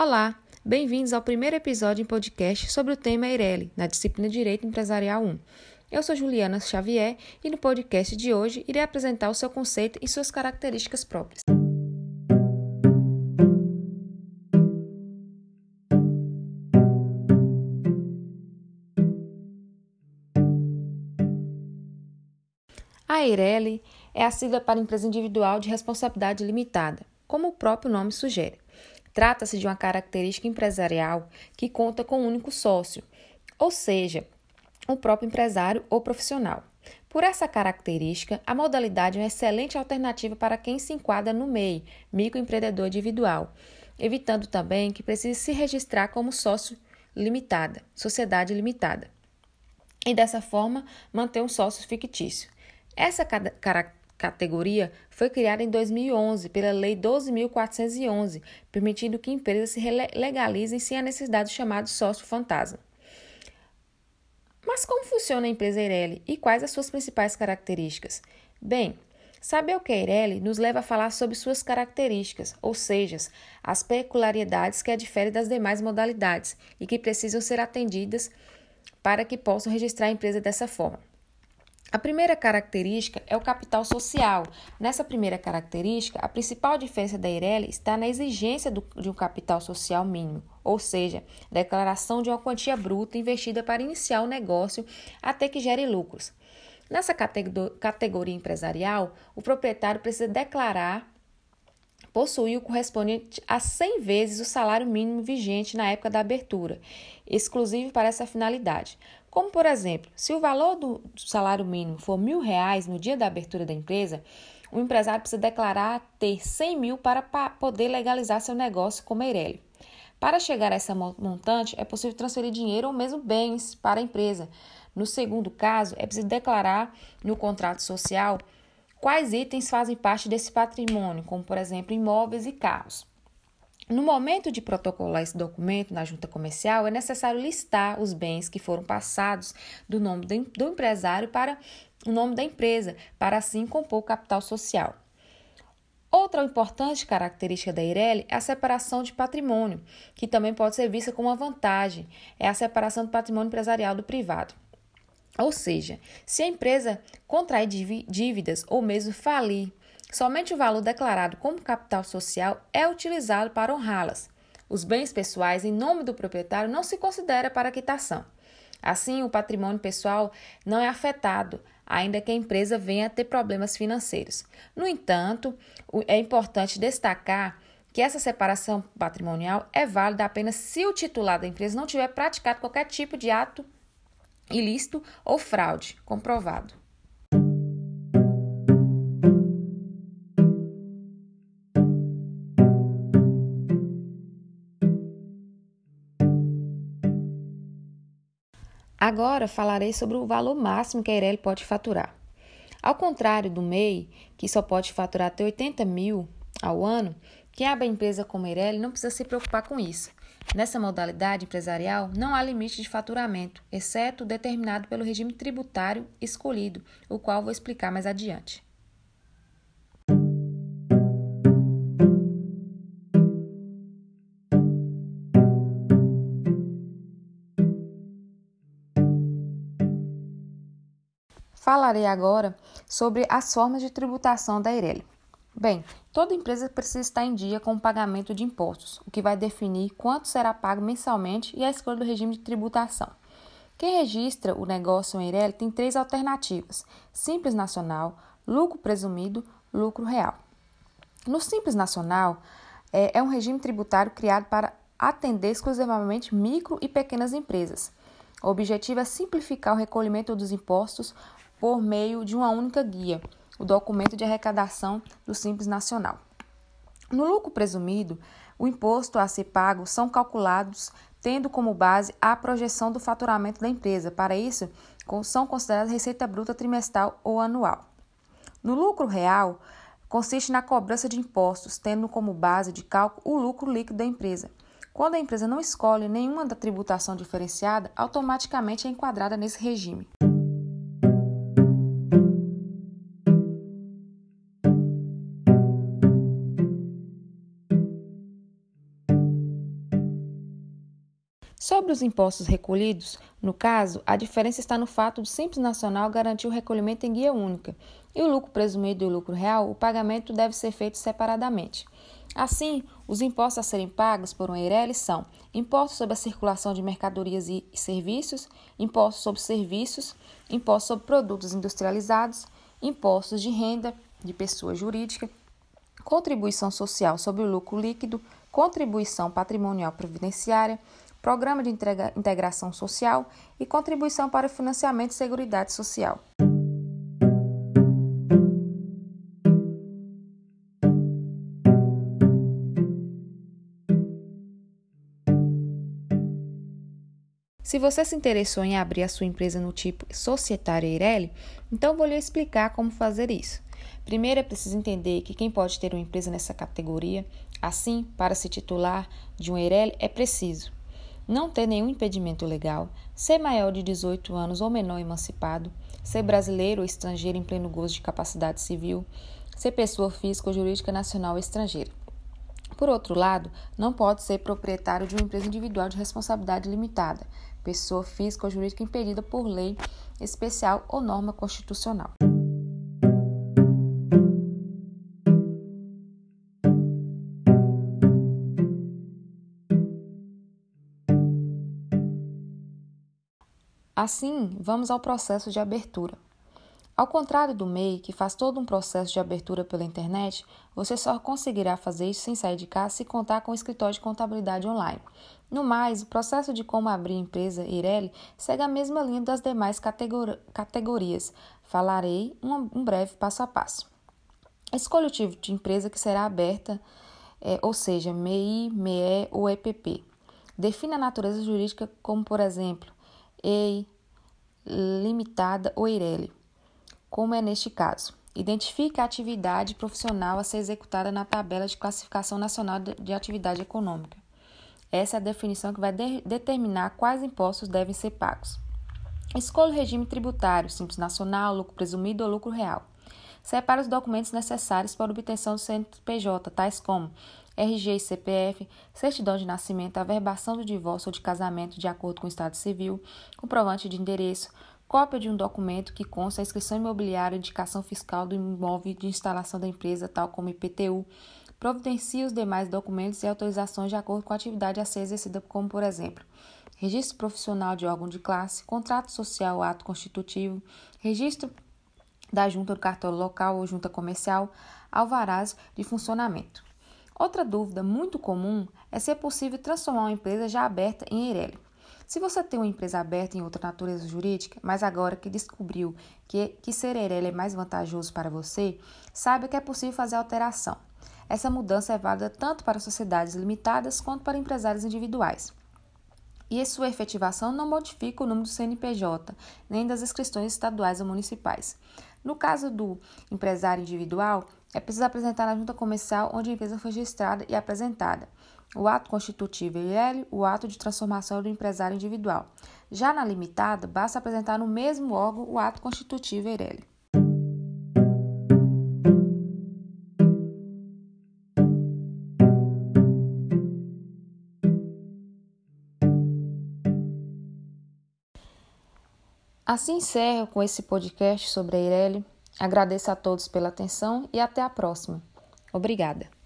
Olá, bem-vindos ao primeiro episódio em podcast sobre o tema Eireli, na disciplina Direito Empresarial 1. Eu sou Juliana Xavier e no podcast de hoje irei apresentar o seu conceito e suas características próprias. A EIRELI é a sigla para Empresa Individual de Responsabilidade Limitada, como o próprio nome sugere. Trata-se de uma característica empresarial que conta com um único sócio, ou seja, o próprio empresário ou profissional. Por essa característica, a modalidade é uma excelente alternativa para quem se enquadra no MEI, microempreendedor individual, evitando também que precise se registrar como sócio limitada, sociedade limitada. E dessa forma, manter um sócio fictício. Essa característica categoria foi criada em 2011 pela Lei 12.411, permitindo que empresas se legalizem sem a necessidade do chamado sócio fantasma. Mas como funciona a empresa Eireli e quais as suas principais características? Bem, saber o que é Eireli nos leva a falar sobre suas características, ou seja, as peculiaridades que a diferem das demais modalidades e que precisam ser atendidas para que possam registrar a empresa dessa forma. A primeira característica é o capital social. Nessa primeira característica, a principal diferença da Eireli está na exigência do, de um capital social mínimo, ou seja, declaração de uma quantia bruta investida para iniciar o negócio até que gere lucros. Nessa categoria empresarial, o proprietário precisa declarar possuir o correspondente a 100 vezes o salário mínimo vigente na época da abertura, exclusivo para essa finalidade. Como, por exemplo, se o valor do salário mínimo for mil reais no dia da abertura da empresa, o empresário precisa declarar ter 100 mil para poder legalizar seu negócio com Meirelli. Para chegar a essa montante, é possível transferir dinheiro ou mesmo bens para a empresa. No segundo caso, é preciso declarar no contrato social quais itens fazem parte desse patrimônio, como, por exemplo, imóveis e carros. No momento de protocolar esse documento na junta comercial, é necessário listar os bens que foram passados do nome do empresário para o nome da empresa, para assim compor o capital social. Outra importante característica da Eireli é a separação de patrimônio, que também pode ser vista como uma vantagem, é a separação do patrimônio empresarial do privado. Ou seja, se a empresa contrair dívidas ou mesmo falir Somente o valor declarado como capital social é utilizado para honrá-las. Os bens pessoais em nome do proprietário não se considera para quitação. Assim, o patrimônio pessoal não é afetado, ainda que a empresa venha a ter problemas financeiros. No entanto, é importante destacar que essa separação patrimonial é válida apenas se o titular da empresa não tiver praticado qualquer tipo de ato ilícito ou fraude comprovado. Agora falarei sobre o valor máximo que a Eireli pode faturar. Ao contrário do MEI, que só pode faturar até 80 mil ao ano, quem abre a empresa como a Eireli não precisa se preocupar com isso. Nessa modalidade empresarial, não há limite de faturamento, exceto determinado pelo regime tributário escolhido, o qual vou explicar mais adiante. Falarei agora sobre as formas de tributação da Eireli. Bem, toda empresa precisa estar em dia com o pagamento de impostos, o que vai definir quanto será pago mensalmente e a escolha do regime de tributação. Quem registra o negócio em Eireli tem três alternativas: Simples Nacional, Lucro Presumido, Lucro Real. No Simples Nacional, é, é um regime tributário criado para atender exclusivamente micro e pequenas empresas. O objetivo é simplificar o recolhimento dos impostos por meio de uma única guia, o documento de arrecadação do Simples Nacional. No lucro presumido, o imposto a ser pago são calculados tendo como base a projeção do faturamento da empresa. Para isso, são consideradas receita bruta trimestral ou anual. No lucro real, consiste na cobrança de impostos, tendo como base de cálculo o lucro líquido da empresa. Quando a empresa não escolhe nenhuma da tributação diferenciada, automaticamente é enquadrada nesse regime. Sobre os impostos recolhidos, no caso, a diferença está no fato do Simples Nacional garantir o recolhimento em guia única e o lucro presumido e o lucro real, o pagamento deve ser feito separadamente. Assim, os impostos a serem pagos por uma EIRELI são impostos sobre a circulação de mercadorias e serviços, impostos sobre serviços, impostos sobre produtos industrializados, impostos de renda de pessoa jurídica, contribuição social sobre o lucro líquido, contribuição patrimonial previdenciária, programa de integração social e contribuição para o financiamento e seguridade social. Se você se interessou em abrir a sua empresa no tipo Societária Eireli, então vou lhe explicar como fazer isso. Primeiro é preciso entender que quem pode ter uma empresa nessa categoria, assim, para se titular de um Eireli, é preciso não ter nenhum impedimento legal, ser maior de 18 anos ou menor emancipado, ser brasileiro ou estrangeiro em pleno gozo de capacidade civil, ser pessoa física ou jurídica nacional ou estrangeira. Por outro lado, não pode ser proprietário de uma empresa individual de responsabilidade limitada, pessoa física ou jurídica impedida por lei especial ou norma constitucional. Assim, vamos ao processo de abertura. Ao contrário do MEI, que faz todo um processo de abertura pela internet, você só conseguirá fazer isso sem sair de casa se contar com o escritório de contabilidade online. No mais, o processo de como abrir empresa Ireli segue a mesma linha das demais categorias. Falarei um, breve passo a passo. Escolha o tipo de empresa que será aberta, é, ou seja, MEI, MEE ou EPP. Defina a natureza jurídica como, por exemplo, EI, limitada ou Ireli como é neste caso. Identifique a atividade profissional a ser executada na tabela de classificação nacional de atividade econômica. Essa é a definição que vai de determinar quais impostos devem ser pagos. Escolha o regime tributário, simples nacional, lucro presumido ou lucro real. Separe os documentos necessários para obtenção do CNPJ, tais como RG e CPF, certidão de nascimento, averbação do divórcio ou de casamento de acordo com o Estado Civil, comprovante de endereço, cópia de um documento que consta a inscrição imobiliária indicação fiscal do imóvel de instalação da empresa, tal como IPTU, providencia os demais documentos e autorizações de acordo com a atividade a ser exercida, como, por exemplo, registro profissional de órgão de classe, contrato social, ato constitutivo, registro da junta do cartório local ou junta comercial, alvarás de funcionamento. Outra dúvida muito comum é se é possível transformar uma empresa já aberta em EIRELI. Se você tem uma empresa aberta em outra natureza jurídica, mas agora que descobriu que, que ser EREL é mais vantajoso para você, saiba que é possível fazer alteração. Essa mudança é válida tanto para sociedades limitadas quanto para empresários individuais. E sua efetivação não modifica o número do CNPJ, nem das inscrições estaduais ou municipais. No caso do empresário individual, é preciso apresentar na junta comercial onde a empresa foi registrada e apresentada o ato constitutivo IL, o ato de transformação do empresário individual. Já na limitada, basta apresentar no mesmo órgão o ato constitutivo IRELI. Assim encerro com esse podcast sobre a Ireli. Agradeço a todos pela atenção e até a próxima. Obrigada.